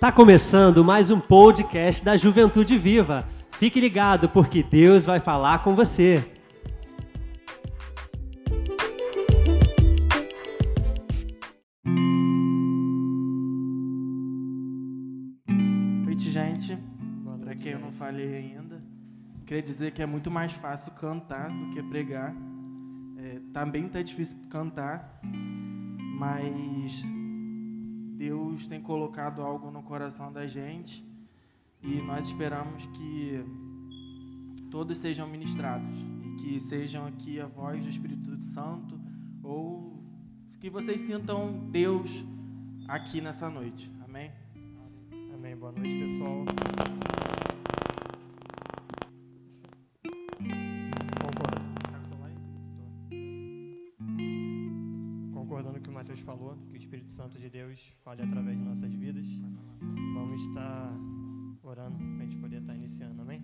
Tá começando mais um podcast da Juventude Viva. Fique ligado porque Deus vai falar com você. noite, gente. Para quem eu não falei ainda, queria dizer que é muito mais fácil cantar do que pregar. É, também tá difícil cantar, mas Deus tem colocado algo no coração da gente e nós esperamos que todos sejam ministrados e que sejam aqui a voz do Espírito Santo ou que vocês sintam Deus aqui nessa noite. Amém? Amém. Boa noite, pessoal. Falou, que o Espírito Santo de Deus fale através de nossas vidas. Vamos estar orando para a gente poder estar iniciando, amém?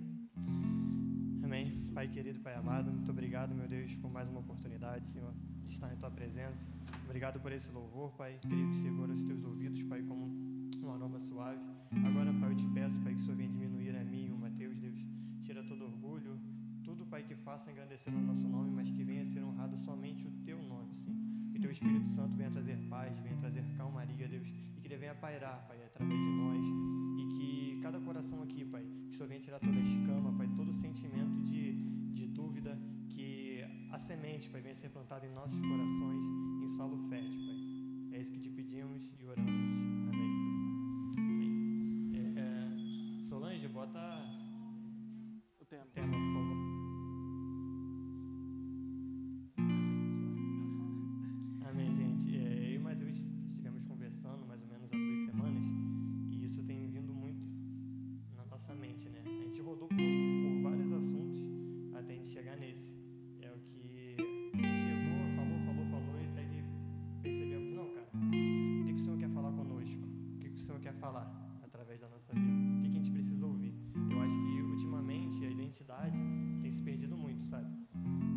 Amém. Pai querido, Pai amado, muito obrigado, meu Deus, por mais uma oportunidade, Senhor, de estar em Tua presença. Obrigado por esse louvor, Pai. Creio que chegou aos Teus ouvidos, Pai, como um aroma suave. Agora, Pai, eu te peço, Pai, que o Senhor venha diminuir a mim e o Mateus, Deus. Tira todo orgulho, tudo, Pai, que faça engrandecer o nosso nome, mas que venha ser honrado somente o Teu nome, Sim. Teu Espírito Santo venha trazer paz, venha trazer calmaria, Deus. E que Ele venha pairar, Pai, através de nós. E que cada coração aqui, Pai, que Senhor venha tirar toda a escama, Pai, todo sentimento de, de dúvida, que a semente, Pai, venha ser plantada em nossos corações, em solo fértil, Pai. É isso que te pedimos e oramos. Amém. Amém. É, Solange, bota O tempo. tema, da nossa vida? O que, que a gente precisa ouvir? Eu acho que ultimamente a identidade tem se perdido muito, sabe?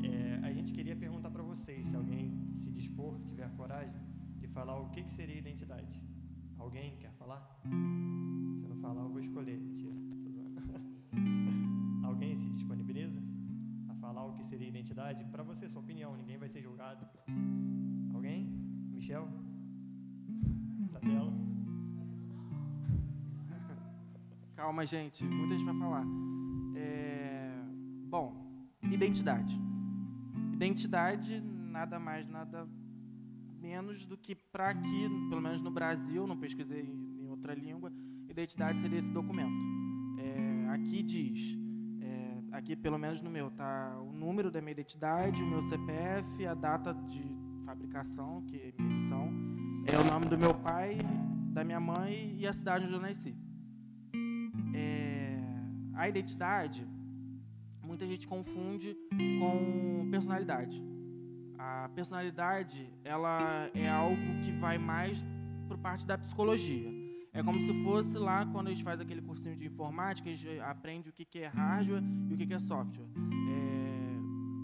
É, a gente queria perguntar para vocês, se alguém se dispor, tiver coragem, de falar o que, que seria identidade. Alguém quer falar? Se não falar, eu vou escolher. Mentira. Alguém se disponibiliza a falar o que seria identidade? Para você, sua opinião, ninguém vai ser julgado. Alguém? Michel? Isabela? Calma, gente. Muita gente para falar. É, Bom, identidade. Identidade nada mais, nada menos do que para aqui, pelo menos no Brasil, não pesquisei em outra língua, identidade seria esse documento. É, aqui diz, é, aqui pelo menos no meu, tá o número da minha identidade, o meu CPF, a data de fabricação, que é minha emissão, é o nome do meu pai, da minha mãe e a cidade onde eu nasci. A identidade, muita gente confunde com personalidade. A personalidade, ela é algo que vai mais por parte da psicologia. É como se fosse lá quando a gente faz aquele cursinho de informática, a gente aprende o que é hardware e o que é software.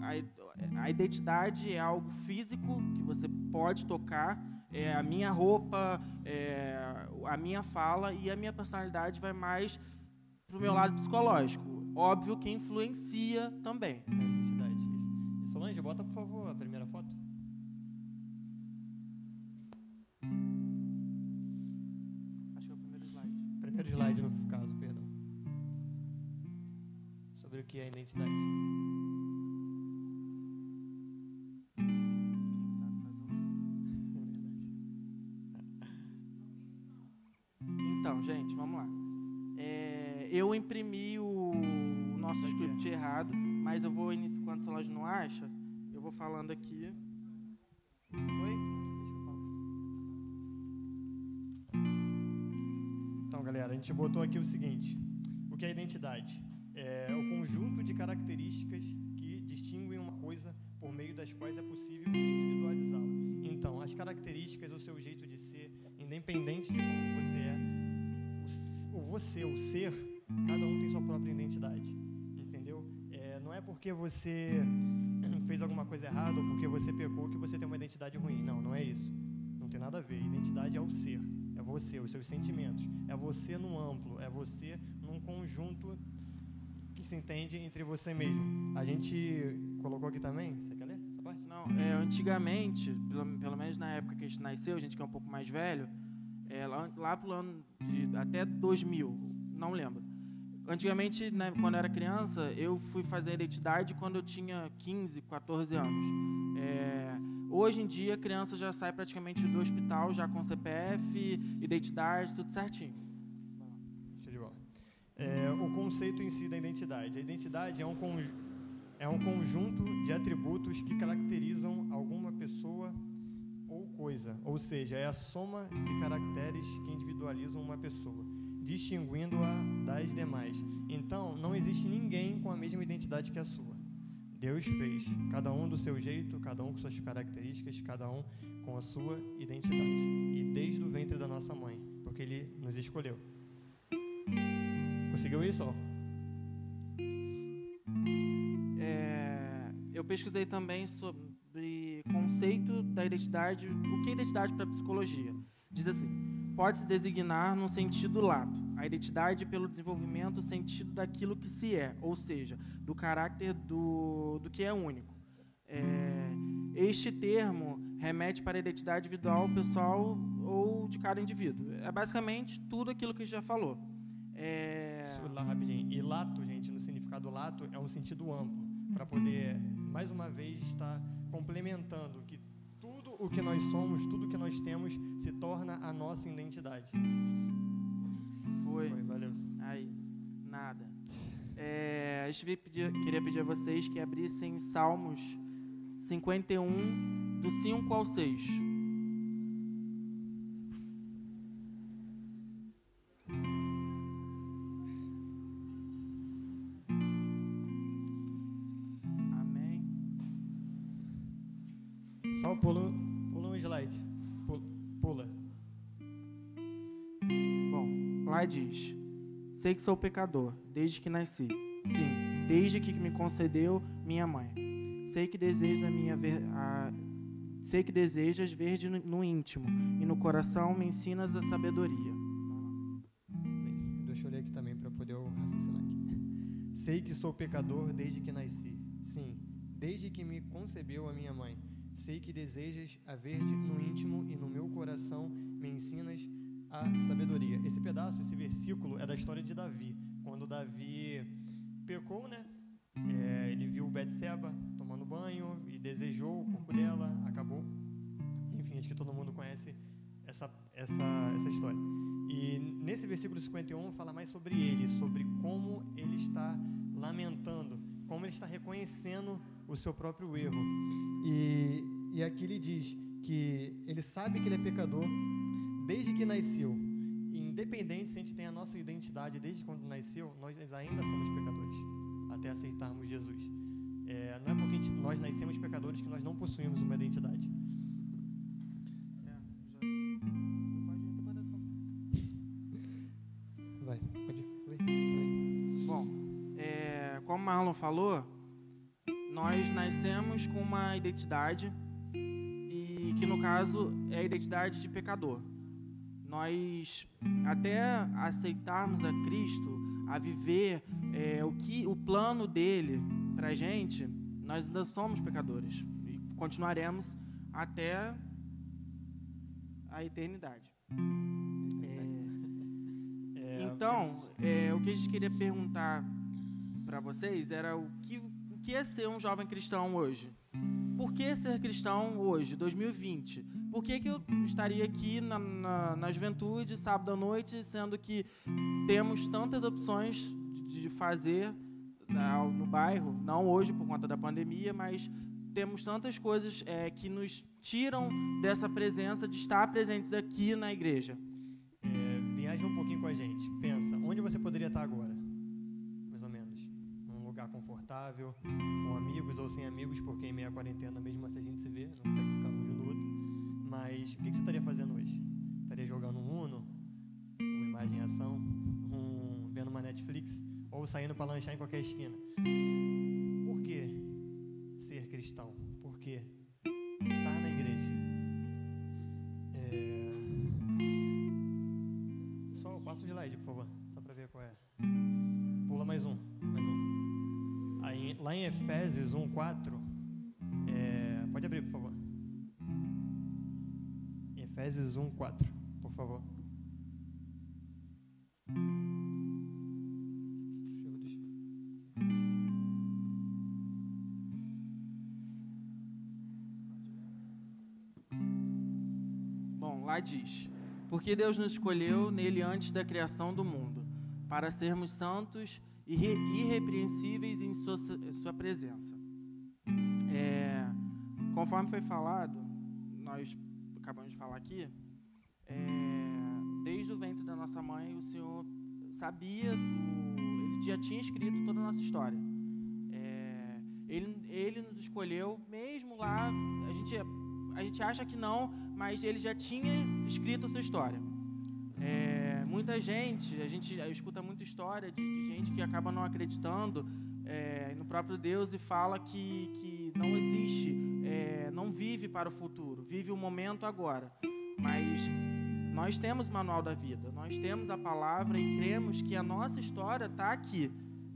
É, a, a identidade é algo físico que você pode tocar, é a minha roupa, é a minha fala e a minha personalidade vai mais para meu lado psicológico. Óbvio que influencia também. A identidade, isso. E Solange, bota por favor a primeira foto. Acho que é o primeiro slide. Primeiro slide, no caso, perdão. Sobre o que é identidade. Script errado, mas eu vou iniciar. Quando o Solange não acha, eu vou falando aqui. Falar. Então, galera, a gente botou aqui o seguinte: o que é identidade? É o conjunto de características que distinguem uma coisa por meio das quais é possível individualizá-la. Então, as características, o seu jeito de ser, independente de como você é, o você, o ser, cada um tem sua própria identidade. Porque você fez alguma coisa errada ou porque você pecou que você tem uma identidade ruim. Não, não é isso. Não tem nada a ver. Identidade é o ser. É você, os seus sentimentos, é você no amplo, é você num conjunto que se entende entre você mesmo. A gente colocou aqui também, você quer ler essa parte? Não, é, antigamente, pelo, pelo menos na época que a gente nasceu, a gente que é um pouco mais velho, é, lá, lá pro ano de, até 2000, não lembro. Antigamente, né, quando eu era criança, eu fui fazer identidade quando eu tinha 15, 14 anos. É, hoje em dia, a criança já sai praticamente do hospital, já com CPF, identidade, tudo certinho. Show de bola. É, o conceito em si da identidade. A identidade é um, é um conjunto de atributos que caracterizam alguma pessoa ou coisa, ou seja, é a soma de caracteres que individualizam uma pessoa distinguindo-a das demais. Então, não existe ninguém com a mesma identidade que a sua. Deus fez, cada um do seu jeito, cada um com suas características, cada um com a sua identidade. E desde o ventre da nossa mãe, porque Ele nos escolheu. Conseguiu isso? É, eu pesquisei também sobre conceito da identidade, o que é identidade para psicologia. Diz assim: pode-se designar num sentido lato, a identidade pelo desenvolvimento sentido daquilo que se é, ou seja, do caráter do, do que é único. É, este termo remete para a identidade individual, pessoal ou de cada indivíduo. É basicamente tudo aquilo que a gente já falou. É... Lá, rapidinho. E lato, gente, no significado lato, é um sentido amplo, para poder, mais uma vez, estar complementando o que nós somos, tudo que nós temos, se torna a nossa identidade. Foi. Foi valeu. Aí, nada. É, a gente queria pedir a vocês que abrissem Salmos 51, do 5 ao 6. Sei que sou pecador, desde que nasci. Sim, desde que me concedeu minha mãe. Sei que desejas a minha ver, a, sei que desejas ver no, no íntimo e no coração me ensinas a sabedoria. Bem, deixa eu ler aqui também para poder raciocinar aqui. Sei que sou pecador desde que nasci. Sim, desde que me concebeu a minha mãe. Sei que desejas a ver no íntimo e no meu coração me ensinas a sabedoria. Esse pedaço, esse versículo é da história de Davi. Quando Davi pecou, né? É, ele viu Betseba tomando banho e desejou o corpo dela, acabou. Enfim, acho que todo mundo conhece essa, essa, essa história. E nesse versículo 51 fala mais sobre ele, sobre como ele está lamentando, como ele está reconhecendo o seu próprio erro. E, e aqui ele diz que ele sabe que ele é pecador, desde que nasceu, independente se a gente tem a nossa identidade desde quando nasceu, nós ainda somos pecadores, até aceitarmos Jesus. É, não é porque gente, nós nascemos pecadores que nós não possuímos uma identidade. Vai, pode ir. Bom, é, como Marlon falou, nós nascemos com uma identidade e que no caso é a identidade de pecador nós até aceitarmos a Cristo, a viver é, o que o plano dele para a gente, nós ainda somos pecadores e continuaremos até a eternidade. É, é então, é, o que a gente queria perguntar para vocês era o que, o que é ser um jovem cristão hoje? Por que ser cristão hoje, 2020? Por que, que eu estaria aqui na, na, na, juventude, sábado à noite, sendo que temos tantas opções de, fazer né, no bairro, não hoje por conta da pandemia, mas temos tantas coisas é, que nos tiram dessa presença de estar presentes aqui na igreja. É, viaja um pouquinho com a gente. Pensa, onde você poderia estar agora? Mais ou menos. Num lugar confortável, com amigos ou sem amigos, porque em meia quarentena, mesmo assim a gente se vê, não consegue ficar Mas o que você estaria fazendo hoje? Estaria jogando um Uno, uma imagem em ação, um, vendo uma Netflix ou saindo para lanchar em qualquer esquina? Por que ser cristão? Por que estar na igreja? É... slide, por favor, só para ver qual é. Pula mais um, mais um. Aí, lá em Efésios 1, 4, é, pode abrir, por favor. Efésios 1, 4, por favor. Bom, lá diz: Porque Deus nos escolheu nele antes da criação do mundo, para sermos santos e irrepreensíveis em sua, sua presença. É, conforme foi falado, nós acabamos de falar aqui, é, desde o ventre da nossa mãe, o Senhor sabia, ele já tinha escrito toda a nossa história. É, ele, ele nos escolheu, mesmo lá, a gente, a gente acha que não, mas ele já tinha escrito a sua história. É, muita gente, a gente escuta muita história de, de gente que acaba não acreditando é, no próprio Deus e fala que, que não existe, é, não vive para o futuro, vive o momento agora. Mas nós temos o manual da vida, nós temos a palavra e cremos que a nossa história está aqui.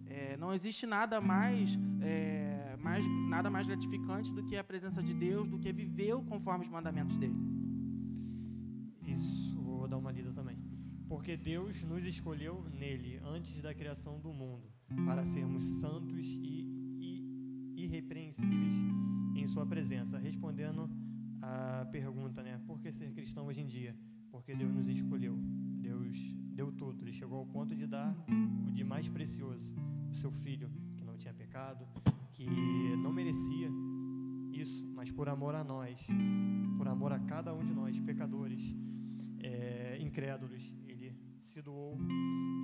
É, não existe nada mais, é, mais, nada mais gratificante do que a presença de Deus, do que viver conforme os mandamentos dele. Isso, vou dar uma lida também. Porque Deus nos escolheu nele antes da criação do mundo, para sermos santos e, e irrepreensíveis em Sua presença. Respondendo a pergunta, né? Por que ser cristão hoje em dia? Porque Deus nos escolheu. Deus deu tudo. Ele chegou ao ponto de dar o de mais precioso, o seu filho, que não tinha pecado, que não merecia isso, mas por amor a nós, por amor a cada um de nós, pecadores, é, incrédulos, ele se doou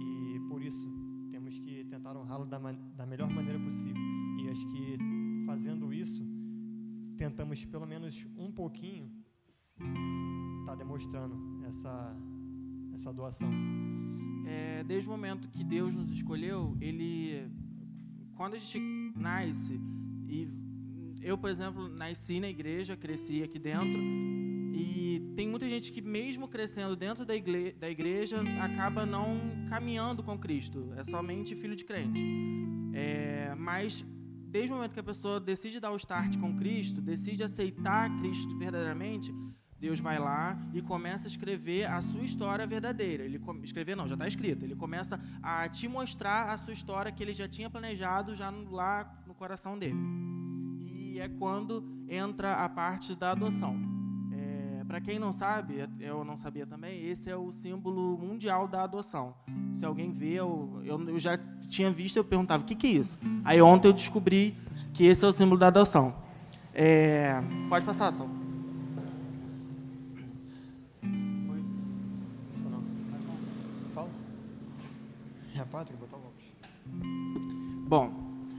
e por isso temos que tentar honrá-lo da, da melhor maneira possível. E acho que fazendo isso, tentamos pelo menos um pouquinho estar tá demonstrando essa, essa doação. É, desde o momento que Deus nos escolheu, Ele, quando a gente nasce e eu, por exemplo, nasci na igreja, cresci aqui dentro e tem muita gente que, mesmo crescendo dentro da igreja, da igreja acaba não caminhando com Cristo. É somente filho de crente. É, mas, desde o momento que a pessoa decide dar o start com Cristo, decide aceitar Cristo verdadeiramente, Deus vai lá e começa a escrever a sua história verdadeira. Ele escrever não, já está escrito. Ele começa a te mostrar a sua história que ele já tinha planejado já lá no coração dele. E é quando entra a parte da adoção. Para quem não sabe, eu não sabia também, esse é o símbolo mundial da adoção. Se alguém vê, eu, eu já tinha visto, eu perguntava, o que, que é isso? Aí ontem eu descobri que esse é o símbolo da adoção. É, pode passar, ação. Bom,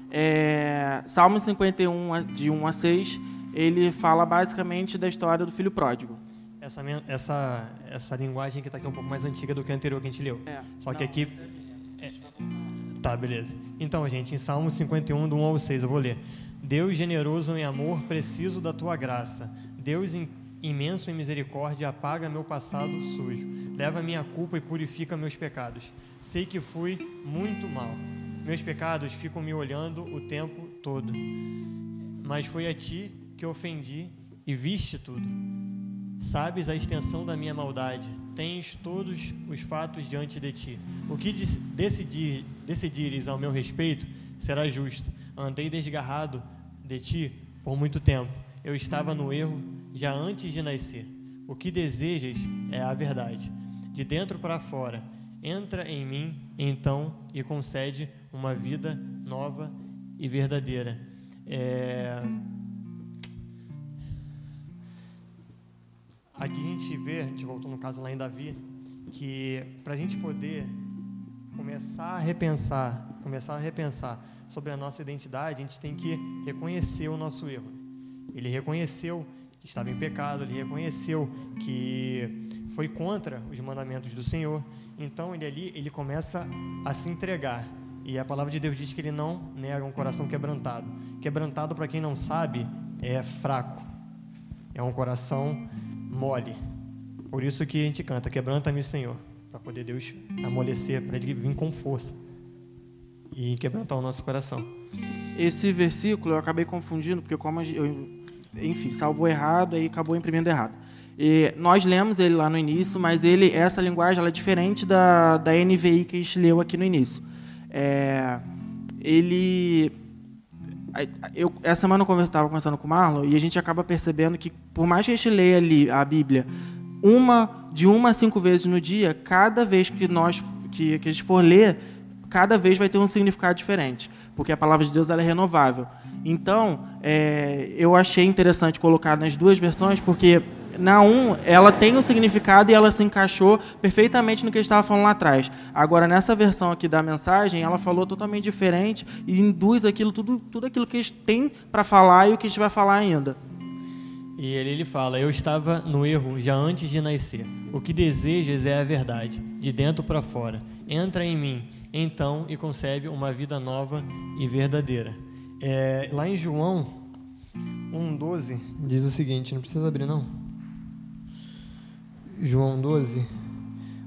é, Salmo 51, de 1 a 6 ele fala basicamente da história do filho pródigo. Essa, essa, essa linguagem que está aqui é um pouco mais antiga do que a anterior que a gente leu. É, Só não, que aqui. É... Tá, beleza. Então, gente, em Salmo 51, do 1 ao 6, eu vou ler. Deus generoso em amor, preciso da tua graça. Deus imenso em misericórdia, apaga meu passado sujo. Leva minha culpa e purifica meus pecados. Sei que fui muito mal. Meus pecados ficam me olhando o tempo todo. Mas foi a ti que ofendi e viste tudo. Sabes a extensão da minha maldade, tens todos os fatos diante de ti. O que decidir, decidires ao meu respeito será justo. Andei desgarrado de ti por muito tempo. Eu estava no erro já antes de nascer. O que desejas é a verdade. De dentro para fora, entra em mim, então, e concede uma vida nova e verdadeira. É Aqui a gente vê, a gente voltou no caso lá em Davi, que para a gente poder começar a repensar, começar a repensar sobre a nossa identidade, a gente tem que reconhecer o nosso erro. Ele reconheceu que estava em pecado, ele reconheceu que foi contra os mandamentos do Senhor. Então ele ali ele começa a se entregar. E a palavra de Deus diz que ele não nega um coração quebrantado. Quebrantado para quem não sabe é fraco. É um coração mole. Por isso que a gente canta, quebranta-me, Senhor. para poder Deus amolecer, para ele vir com força e quebrantar o nosso coração. Esse versículo eu acabei confundindo, porque como eu, enfim, salvou errado e acabou imprimindo errado. E nós lemos ele lá no início, mas ele, essa linguagem ela é diferente da, da NVI que a gente leu aqui no início. É, ele eu, essa semana eu estava conversando com o Marlon e a gente acaba percebendo que, por mais que a gente leia ali a Bíblia uma, de uma a cinco vezes no dia, cada vez que, nós, que, que a gente for ler, cada vez vai ter um significado diferente, porque a palavra de Deus ela é renovável. Então, é, eu achei interessante colocar nas duas versões, porque na 1, ela tem um significado e ela se encaixou perfeitamente no que a gente estava falando lá atrás. Agora, nessa versão aqui da mensagem, ela falou totalmente diferente e induz aquilo, tudo, tudo aquilo que a gente tem para falar e o que a gente vai falar ainda. E ele, ele fala: Eu estava no erro já antes de nascer. O que desejas é a verdade, de dentro para fora. Entra em mim, então, e concebe uma vida nova e verdadeira. É, lá em João 1,12 diz o seguinte: não precisa abrir, não. João 12.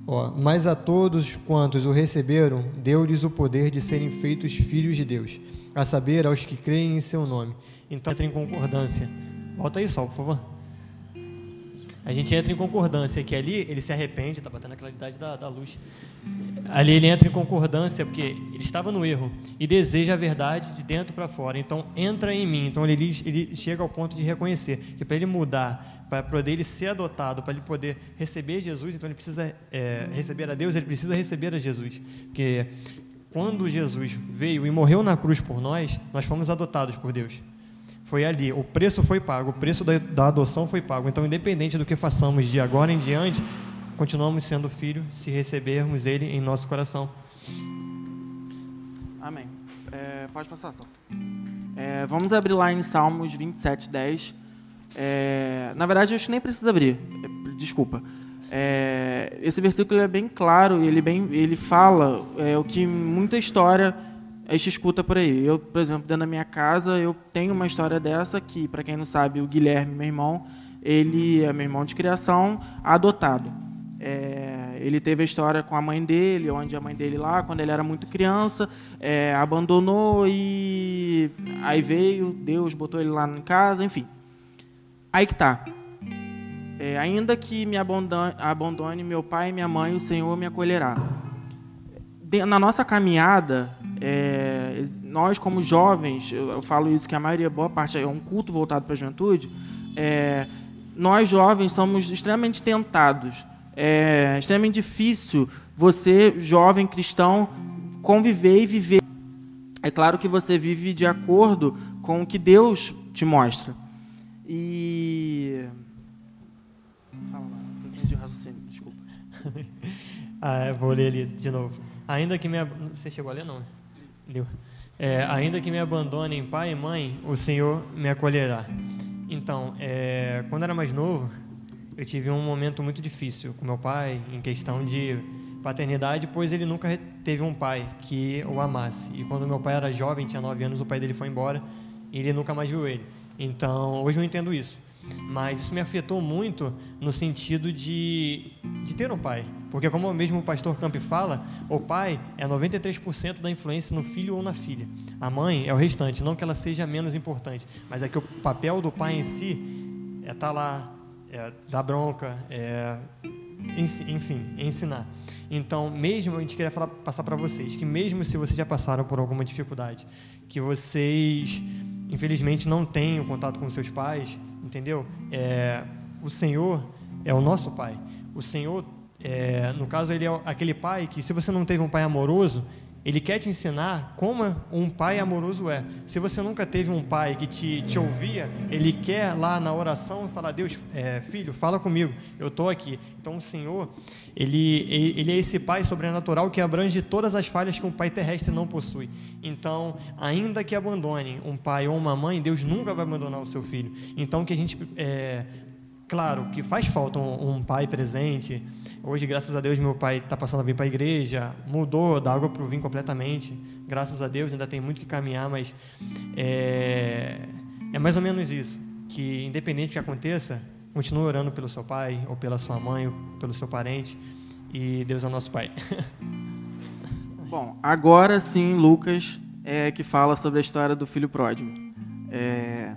Ó, mas a todos quantos o receberam, deu-lhes o poder de serem feitos filhos de Deus, a saber, aos que creem em seu nome. Então entra em concordância. Volta aí só, por favor. A gente entra em concordância, que ali ele se arrepende, está batendo a claridade da, da luz. Ali ele entra em concordância, porque ele estava no erro e deseja a verdade de dentro para fora. Então entra em mim. Então ele, ele chega ao ponto de reconhecer que para ele mudar para poder ele ser adotado, para ele poder receber Jesus, então ele precisa é, receber a Deus, ele precisa receber a Jesus. Porque quando Jesus veio e morreu na cruz por nós, nós fomos adotados por Deus. Foi ali, o preço foi pago, o preço da, da adoção foi pago. Então, independente do que façamos de agora em diante, continuamos sendo filhos se recebermos Ele em nosso coração. Amém. É, pode passar, Sal. É, vamos abrir lá em Salmos 27, 10. É, na verdade, acho que nem precisa abrir. Desculpa. É, esse versículo é bem claro e ele, bem, ele fala é, o que muita história a gente escuta por aí. Eu, por exemplo, dentro da minha casa, eu tenho uma história dessa que, para quem não sabe, o Guilherme, meu irmão, ele é meu irmão de criação, adotado. É, ele teve a história com a mãe dele, onde a mãe dele lá, quando ele era muito criança, é, abandonou e aí veio, Deus botou ele lá em casa, enfim. Aí que tá. É, ainda que me abandone, abandone, meu pai e minha mãe, o Senhor me acolherá. Na nossa caminhada, é, nós como jovens, eu, eu, falo isso que a maioria, boa parte é um culto voltado para a juventude, é, nós jovens somos extremamente tentados. É extremamente difícil você, jovem cristão, conviver e viver. É claro que você vive de acordo com o que Deus te mostra. E. Fala lá, eu o raciocínio, desculpa. ah, vou ler ali de novo. Ainda que me. Você chegou a ler, não? Leu. É, ainda que me abandonem pai e mãe, o Senhor me acolherá. Então, é, quando era mais novo, eu tive um momento muito difícil com meu pai, em questão de paternidade, pois ele nunca teve um pai que o amasse. E quando meu pai era jovem, tinha nove anos, o pai dele foi embora e ele nunca mais viu ele. Então, hoje eu entendo isso. Mas isso me afetou muito no sentido de, de ter um pai. Porque, como mesmo o pastor Camp fala, o pai é 93% da influência no filho ou na filha. A mãe é o restante. Não que ela seja menos importante, mas é que o papel do pai em si é estar tá lá, é dar bronca, é, enfim, ensinar. Então, mesmo a gente queria falar, passar para vocês que, mesmo se vocês já passaram por alguma dificuldade, que vocês infelizmente não têm o contato com seus pais, entendeu? É, o Senhor é o nosso pai. O Senhor, é, no caso, ele é aquele pai que, se você não teve um pai amoroso, ele quer te ensinar como um pai amoroso é. Se você nunca teve um pai que te, te ouvia, ele quer lá na oração falar: Deus, é, filho, fala comigo, eu estou aqui. Então o Senhor, ele, ele é esse pai sobrenatural que abrange todas as falhas que um pai terrestre não possui. Então, ainda que abandone um pai ou uma mãe, Deus nunca vai abandonar o seu filho. Então, que a gente é, Claro que faz falta um, um, pai presente. Hoje, graças a Deus, meu pai está passando a vir para a igreja, mudou da água para o vinho completamente. Graças a Deus, ainda tem muito que caminhar, mas é, é mais ou menos isso. Que, independente do que aconteça, continue orando pelo seu pai, ou pela sua mãe, ou pelo seu parente. e Deus é nosso Pai. Bom, agora sim, Lucas é que fala sobre a história do filho pródigo. É...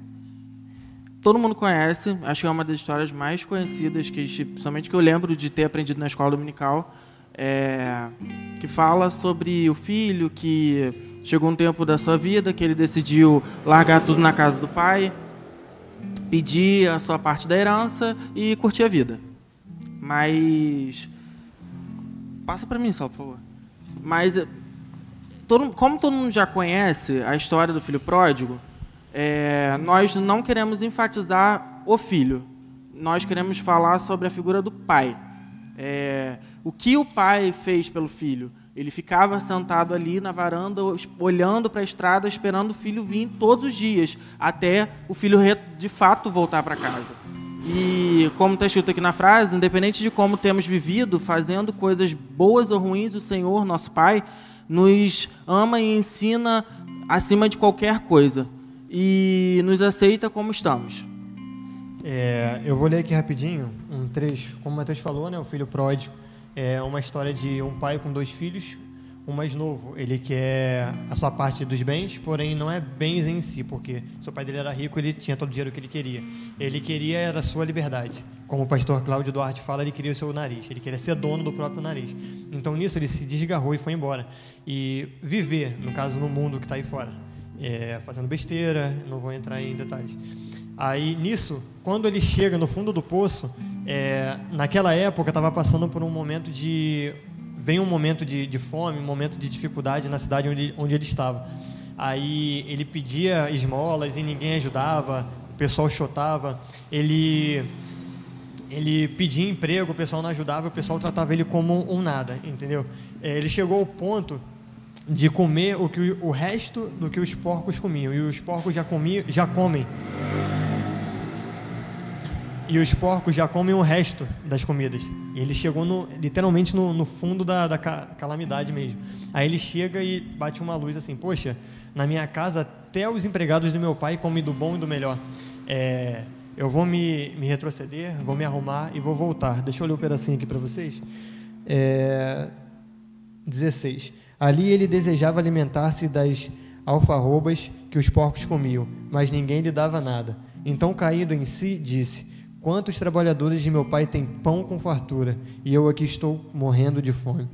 Todo mundo conhece, acho que é uma das histórias mais conhecidas, que principalmente que eu lembro de ter aprendido na escola dominical, é... que fala sobre o filho que chegou um tempo da sua vida que ele decidiu largar tudo na casa do pai, pedir a sua parte da herança e curtir a vida. Mas passa para mim só, por favor. Mas todo, como todo mundo já conhece a história do filho pródigo, é, nós não queremos enfatizar o filho. Nós queremos falar sobre a figura do pai. É, o que o pai fez pelo filho? Ele ficava sentado ali na varanda, olhando para a estrada, esperando o filho vir todos os dias, até o filho de fato voltar para casa. E como está escrito aqui na frase, independente de como temos vivido, fazendo coisas boas ou ruins, o Senhor, nosso Pai, nos ama e ensina acima de qualquer coisa e nos aceita como estamos. É, eu vou ler aqui rapidinho um trecho. Como o Mateus falou, né, o filho pródigo é uma história de um pai com dois filhos. O mais novo, ele quer a sua parte dos bens, porém não é bens em si, porque seu pai dele era rico, ele tinha todo o dinheiro que ele queria. Ele queria era a sua liberdade. Como o pastor Cláudio Duarte fala, ele queria o seu nariz, ele queria ser dono do próprio nariz. Então nisso ele se desgarrou e foi embora. E viver, no caso, no mundo que está aí fora. É, fazendo besteira, não vou entrar em detalhes. Aí nisso, quando ele chega no fundo do poço, é, naquela época estava passando por um momento de vem um momento de, de, fome, um momento de dificuldade na cidade onde, onde ele estava. Aí ele pedia esmolas e ninguém ajudava, o pessoal chotava. Ele ele pedia emprego, o pessoal não ajudava, o pessoal tratava ele como um nada, entendeu? É, ele chegou ao ponto de comer o que o resto do que os porcos comiam e os porcos já comiam, já comem e os porcos já comem o resto das comidas. E ele chegou no, literalmente no, no fundo da, da, calamidade mesmo. Aí ele chega e bate uma luz assim: Poxa, na minha casa até os empregados do meu pai comem do bom e do melhor. É, eu vou me, me retroceder, vou me arrumar e vou voltar. Deixa eu ler o um pedacinho aqui para vocês. É, 16. Ali ele desejava alimentar-se das alfarrobas que os porcos comiam, mas ninguém lhe dava nada. Então, caído em si, disse: Quantos trabalhadores de meu pai têm pão com fartura e eu aqui estou morrendo de fome?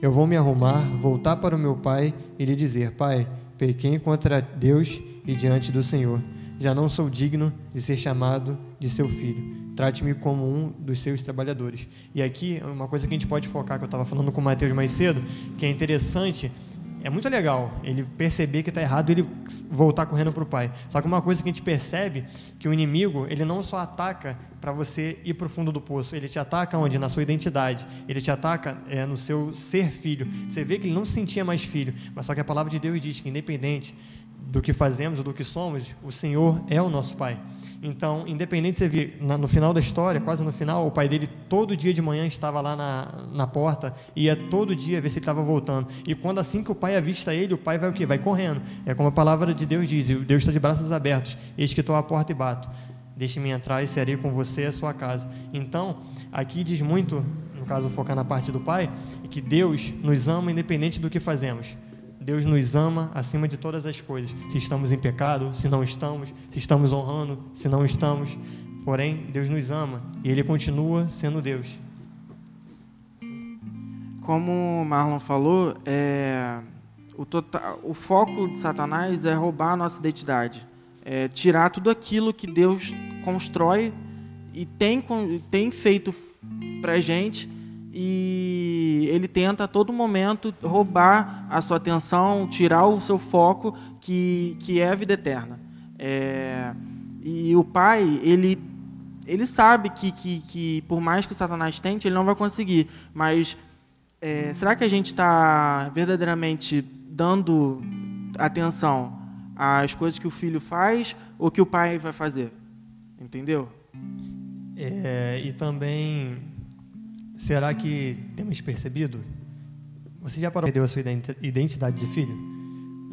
Eu vou me arrumar, voltar para o meu pai e lhe dizer: Pai, pequei contra Deus e diante do Senhor. Já não sou digno de ser chamado de seu filho. Trate-me como um dos seus trabalhadores. E aqui, uma coisa que a gente pode focar, que eu estava falando com o Mateus mais cedo, que é interessante é muito legal ele perceber que está errado e ele voltar correndo para o pai. Só que uma coisa que a gente percebe que o inimigo ele não só ataca para você ir para o fundo do poço, ele te ataca onde? Na sua identidade. Ele te ataca é, no seu ser filho. Você vê que ele não se sentia mais filho, mas só que a palavra de Deus diz que independente do que fazemos ou do que somos, o Senhor é o nosso pai. Então, independente de você ver, no final da história, quase no final, o pai dele todo dia de manhã estava lá na, na porta, ia todo dia ver se ele estava voltando. E quando assim que o pai avista ele, o pai vai o quê? Vai correndo. É como a palavra de Deus diz: Deus está de braços abertos, eis que estou à porta e bato. Deixe-me entrar e serei com você a sua casa. Então, aqui diz muito, no caso focar na parte do pai, que Deus nos ama independente do que fazemos. Deus nos ama acima de todas as coisas. Se estamos em pecado, se não estamos, se estamos honrando, se não estamos. Porém, Deus nos ama e Ele continua sendo Deus. Como o Marlon falou, é, o, total, o foco de Satanás é roubar a nossa identidade, é tirar tudo aquilo que Deus constrói e tem, tem feito para gente e ele tenta a todo momento roubar a sua atenção, tirar o seu foco, que, que é a vida eterna. É, e o pai, ele, ele sabe que, que, que, por mais que Satanás tente, ele não vai conseguir. Mas é, será que a gente está verdadeiramente dando atenção às coisas que o filho faz ou que o pai vai fazer? Entendeu? É, e também Será que temos percebido? Você já parou de a sua identidade de filho?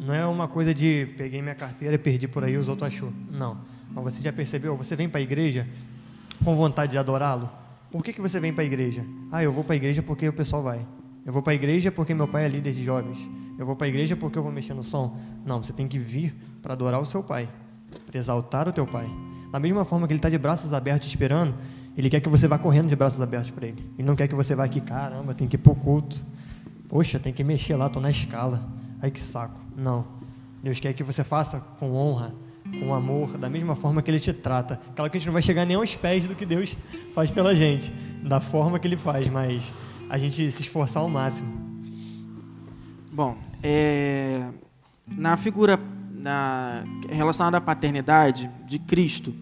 Não é uma coisa de peguei minha carteira e perdi por aí, os outros achou. Não. Mas você já percebeu? Você vem para a igreja com vontade de adorá-lo? Por que, que você vem para a igreja? Ah, eu vou para a igreja porque o pessoal vai. Eu vou para a igreja porque meu pai é líder de jovens. Eu vou para a igreja porque eu vou mexer no som. Não, você tem que vir para adorar o seu pai, para exaltar o teu pai. Da mesma forma que ele está de braços abertos esperando, ele quer que você vá correndo de braços abertos para ele. Ele não quer que você vá aqui, caramba, tem que ir para o culto. Poxa, tem que mexer lá, estou na escala. Ai que saco. Não. Deus quer que você faça com honra, com amor, da mesma forma que Ele te trata. Claro que a gente não vai chegar nem aos pés do que Deus faz pela gente, da forma que Ele faz, mas a gente se esforçar ao máximo. Bom, é, na figura na, relacionada à paternidade de Cristo,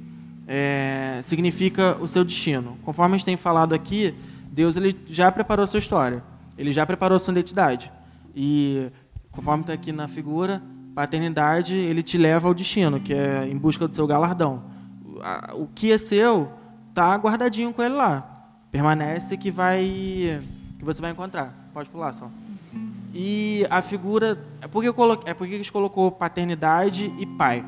é, significa o seu destino. Conforme a gente tem falado aqui, Deus ele já preparou a sua história, ele já preparou a sua identidade. E, conforme está aqui na figura, paternidade ele te leva ao destino, que é em busca do seu galardão. O que é seu está guardadinho com ele lá. Permanece que vai que você vai encontrar. Pode pular só. E a figura é porque coloquei, é porque gente colocou paternidade e pai.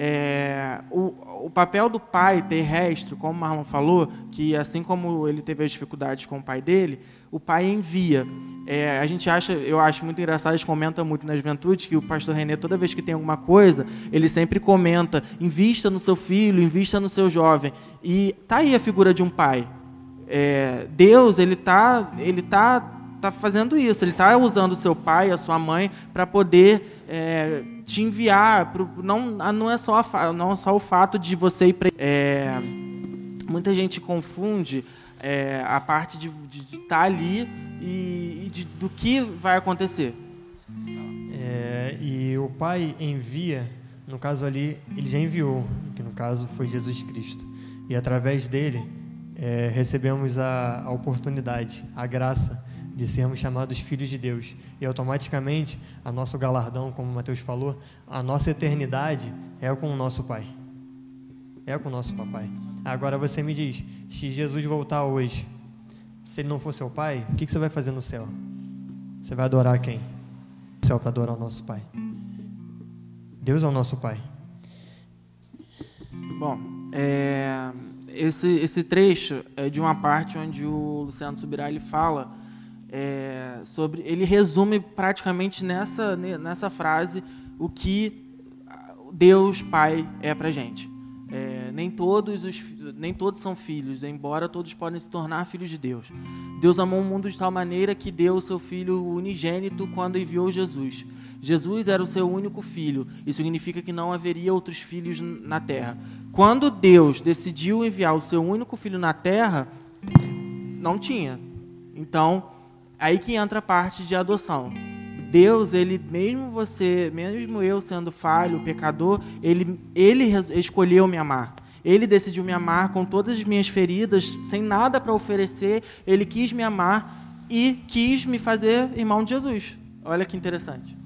É, o, o papel do pai terrestre, como o Marlon falou, que assim como ele teve as dificuldades com o pai dele, o pai envia. É, a gente acha, eu acho muito engraçado, a gente comenta muito na juventude que o pastor René, toda vez que tem alguma coisa, ele sempre comenta: invista no seu filho, invista no seu jovem. E tá aí a figura de um pai. É, Deus, ele tá, ele tá está fazendo isso. Ele está usando o seu pai, a sua mãe, para poder é, te enviar. Pro, não, não, é só a, não é só o fato de você ir. É, muita gente confunde é, a parte de estar tá ali e, e de, do que vai acontecer. É, e o pai envia, no caso ali, ele já enviou, que no caso foi Jesus Cristo. E através dele é, recebemos a, a oportunidade, a graça de sermos chamados filhos de Deus. E automaticamente, a nosso galardão, como Mateus falou, a nossa eternidade é com o nosso Pai. É com o nosso papai. Agora você me diz, se Jesus voltar hoje, se ele não for seu pai, o que você vai fazer no céu? Você vai adorar quem? No céu para adorar o nosso pai. Deus é o nosso pai. Bom, é, esse, esse trecho é de uma parte onde o Luciano Subirá ele fala é, sobre, ele resume praticamente nessa, nessa frase o que Deus Pai é para gente. É, nem todos os, nem todos são filhos, embora todos podem se tornar filhos de Deus. Deus amou o mundo de tal maneira que deu o seu filho unigênito quando enviou Jesus. Jesus era o seu único filho. Isso significa que não haveria outros filhos na terra. Quando Deus decidiu enviar o seu único filho na terra, não tinha. Então, aí que entra a parte de adoção. Deus, ele mesmo você, mesmo eu sendo falho, pecador, ele ele escolheu me amar. Ele decidiu me amar com todas as minhas feridas, sem nada para oferecer. Ele quis me amar e quis me fazer irmão de Jesus. Olha que interessante.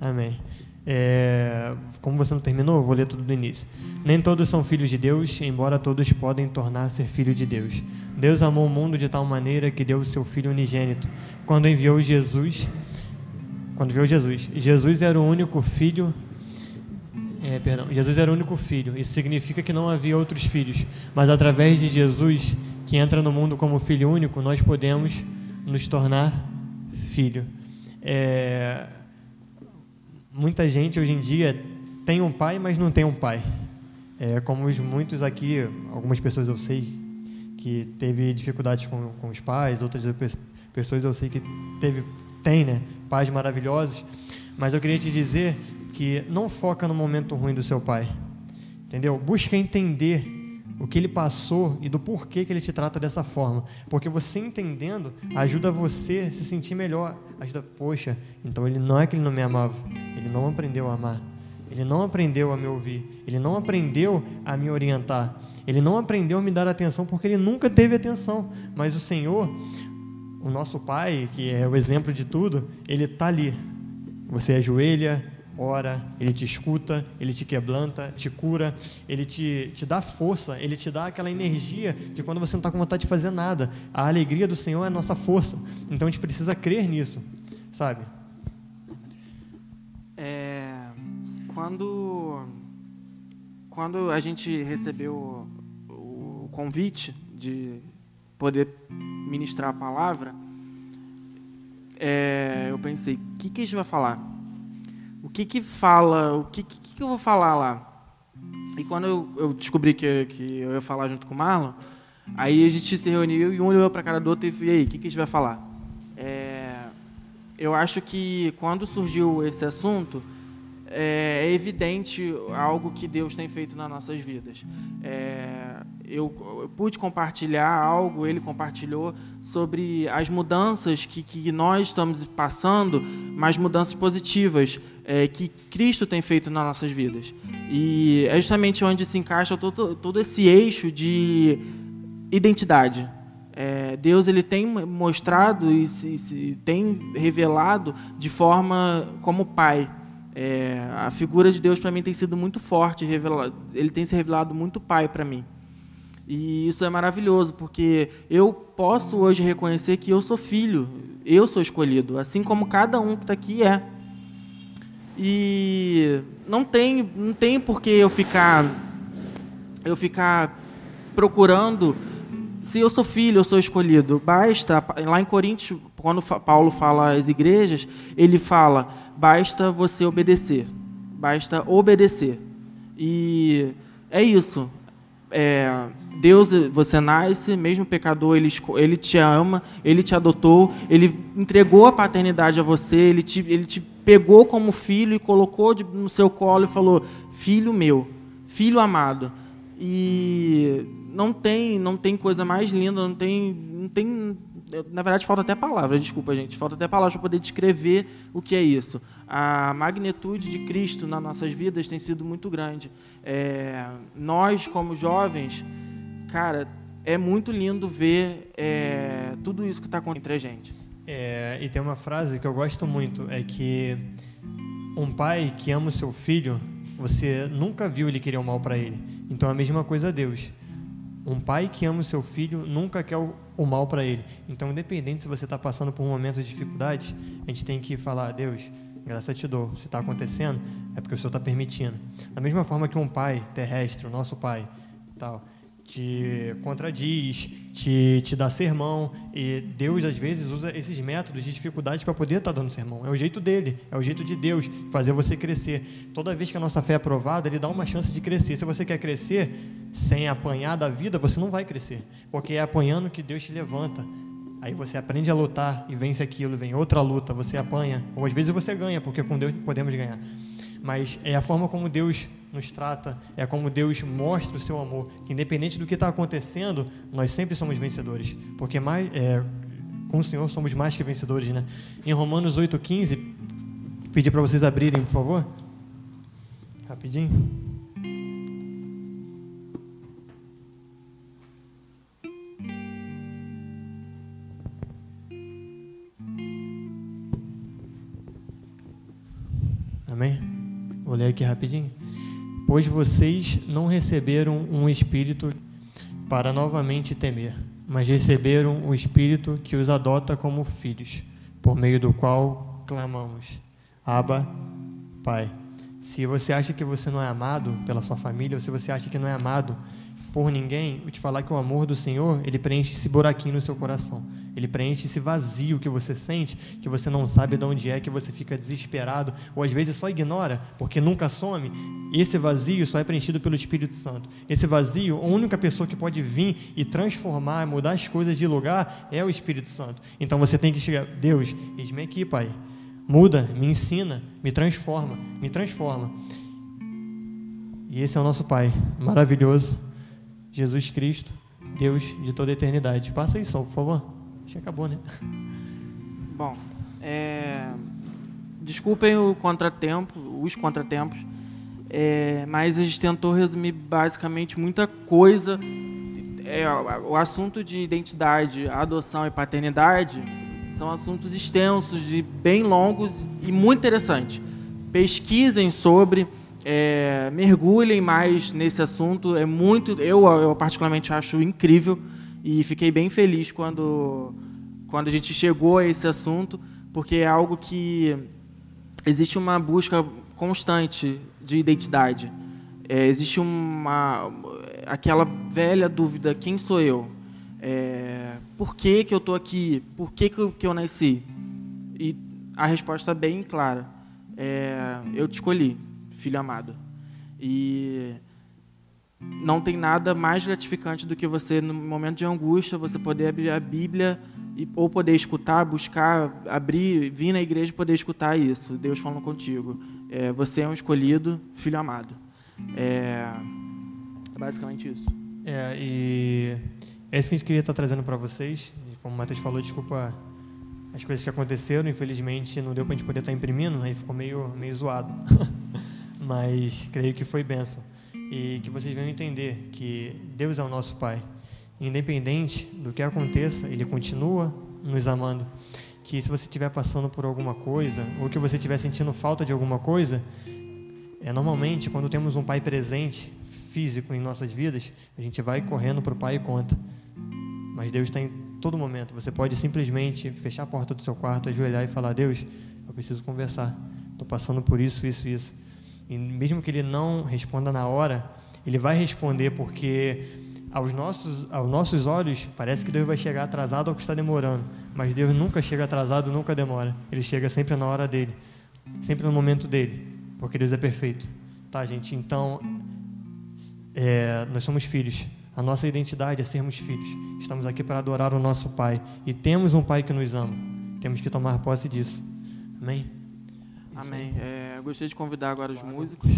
Amém. É, como você não terminou, vou ler tudo do início. Nem todos são filhos de Deus, embora todos podem tornar-se filhos de Deus. Deus amou o mundo de tal maneira que deu o seu Filho unigênito. Quando enviou Jesus, quando enviou Jesus, Jesus era o único filho. É, perdão, Jesus era o único filho. Isso significa que não havia outros filhos, mas através de Jesus, que entra no mundo como filho único, nós podemos nos tornar filho. É, muita gente hoje em dia tem um pai, mas não tem um pai. É, como os muitos aqui, algumas pessoas eu sei que teve dificuldades com, com os pais, outras pessoas eu sei que teve, tem, né, pais maravilhosos, mas eu queria te dizer que não foca no momento ruim do seu pai, entendeu? Busca entender o que ele passou e do porquê que ele te trata dessa forma. Porque você entendendo ajuda você a se sentir melhor. Ajuda, poxa, então ele não é que ele não me amava, ele não aprendeu a amar. Ele não aprendeu a me ouvir, ele não aprendeu a me orientar. Ele não aprendeu a me dar atenção porque ele nunca teve atenção. Mas o Senhor, o nosso Pai, que é o exemplo de tudo, ele está ali. Você ajoelha, ora, Ele te escuta, Ele te quebranta, te cura, Ele te, te dá força, Ele te dá aquela energia de quando você não está com vontade de fazer nada. A alegria do Senhor é a nossa força. Então a gente precisa crer nisso, sabe? É, quando, quando a gente recebeu o, o convite de poder ministrar a palavra, é, eu pensei, o que, que a gente vai falar? O que que fala, o que, que, que eu vou falar lá? E quando eu, eu descobri que, que eu ia falar junto com o Marlon, aí a gente se reuniu e um olhou para a cara do outro e falou, e aí, o que, que a gente vai falar? É, eu acho que quando surgiu esse assunto, é, é evidente algo que Deus tem feito nas nossas vidas. É, eu, eu, pude compartilhar algo, ele compartilhou sobre as mudanças que, que nós estamos passando, mas mudanças positivas é, que Cristo tem feito nas nossas vidas. E é justamente onde se encaixa todo, todo esse eixo de identidade. É, Deus ele tem mostrado e se, se, tem revelado de forma como Pai. É, a figura de Deus para mim tem sido muito forte, ele tem se revelado muito Pai para mim. E isso é maravilhoso, porque eu posso hoje reconhecer que eu sou filho, eu sou escolhido, assim como cada um que está aqui é. E não tem, não tem por que eu ficar, eu ficar procurando se eu sou filho, eu sou escolhido. Basta, lá em Coríntios, quando Paulo fala às igrejas, ele fala: basta você obedecer, basta obedecer. E é isso. É, Deus, você nasce, mesmo pecador, ele, ele te ama, ele te adotou, ele entregou a paternidade a você, ele te, ele te pegou como filho e colocou de, no seu colo e falou: Filho meu, filho amado. E não tem, não tem coisa mais linda, não tem, não tem. Na verdade, falta até palavras, desculpa, gente. Falta até palavras para poder descrever o que é isso. A magnitude de Cristo nas nossas vidas tem sido muito grande. É, nós, como jovens, cara, é muito lindo ver é, tudo isso que está acontecendo entre a gente. É, e tem uma frase que eu gosto muito, é que um pai que ama o seu filho, você nunca viu ele querer o mal para ele. Então é a mesma coisa a Deus. Um pai que ama o seu filho nunca quer o, o mal para ele. Então, independente se você está passando por um momento de dificuldade, a gente tem que falar, Deus, graça te dou. Se está acontecendo, é porque o Senhor está permitindo. Da mesma forma que um pai terrestre, o nosso pai, tal, te contradiz, te, te dá sermão. E Deus, às vezes, usa esses métodos de dificuldade para poder estar tá dando sermão. É o jeito dele, é o jeito de Deus fazer você crescer. Toda vez que a nossa fé é aprovada, ele dá uma chance de crescer. Se você quer crescer sem apanhar da vida, você não vai crescer. Porque é apanhando que Deus te levanta. Aí você aprende a lutar e vence aquilo, vem outra luta, você apanha, ou às vezes você ganha, porque com Deus podemos ganhar. Mas é a forma como Deus nos trata, é como Deus mostra o seu amor, que independente do que está acontecendo, nós sempre somos vencedores, porque mais, é, com o Senhor somos mais que vencedores, né? Em Romanos 8,15, pedir para vocês abrirem, por favor, rapidinho. Amém? Vou ler aqui rapidinho pois vocês não receberam um espírito para novamente temer, mas receberam o espírito que os adota como filhos, por meio do qual clamamos: Abba, Pai. Se você acha que você não é amado pela sua família, ou se você acha que não é amado por ninguém, eu te falar que o amor do Senhor, ele preenche esse buraquinho no seu coração. Ele preenche esse vazio que você sente, que você não sabe de onde é, que você fica desesperado, ou às vezes só ignora, porque nunca some. Esse vazio só é preenchido pelo Espírito Santo. Esse vazio, a única pessoa que pode vir e transformar, mudar as coisas de lugar é o Espírito Santo. Então você tem que chegar, Deus, eis-me aqui, Pai. Muda, me ensina, me transforma, me transforma. E esse é o nosso Pai, maravilhoso, Jesus Cristo, Deus de toda a eternidade. Passa aí só, por favor. Que acabou, né? Bom, é... desculpem o contratempo, os contratempos, é... mas a gente tentou resumir basicamente muita coisa. É, o assunto de identidade, adoção e paternidade são assuntos extensos e bem longos e muito interessantes. Pesquisem sobre, é, mergulhem mais nesse assunto. É muito, eu, eu particularmente acho incrível. E fiquei bem feliz quando, quando a gente chegou a esse assunto, porque é algo que existe uma busca constante de identidade. É, existe uma aquela velha dúvida: quem sou eu? É, por que, que eu estou aqui? Por que, que, eu, que eu nasci? E a resposta é bem clara. É, eu te escolhi, filho amado. E não tem nada mais gratificante do que você, no momento de angústia, você poder abrir a Bíblia e, ou poder escutar, buscar, abrir, vir na igreja e poder escutar isso. Deus falando contigo. É, você é um escolhido, filho amado. É, é basicamente isso. É, e é isso que a gente queria estar trazendo para vocês. Como o Matheus falou, desculpa as coisas que aconteceram. Infelizmente, não deu para a gente poder estar imprimindo, aí ficou meio, meio zoado. Mas creio que foi bênção e que vocês venham entender que Deus é o nosso Pai. Independente do que aconteça, Ele continua nos amando. Que se você estiver passando por alguma coisa, ou que você estiver sentindo falta de alguma coisa, é normalmente quando temos um Pai presente, físico em nossas vidas, a gente vai correndo para o Pai e conta. Mas Deus está em todo momento. Você pode simplesmente fechar a porta do seu quarto, ajoelhar e falar: Deus, eu preciso conversar. Estou passando por isso, isso, isso. E mesmo que ele não responda na hora, ele vai responder porque aos nossos, aos nossos olhos parece que Deus vai chegar atrasado ou que está demorando. Mas Deus nunca chega atrasado, nunca demora. Ele chega sempre na hora dele, sempre no momento dele, porque Deus é perfeito. Tá, gente? Então, é, nós somos filhos. A nossa identidade é sermos filhos. Estamos aqui para adorar o nosso Pai. E temos um Pai que nos ama. Temos que tomar posse disso. Amém? Amém. É, gostaria de convidar agora os músicos.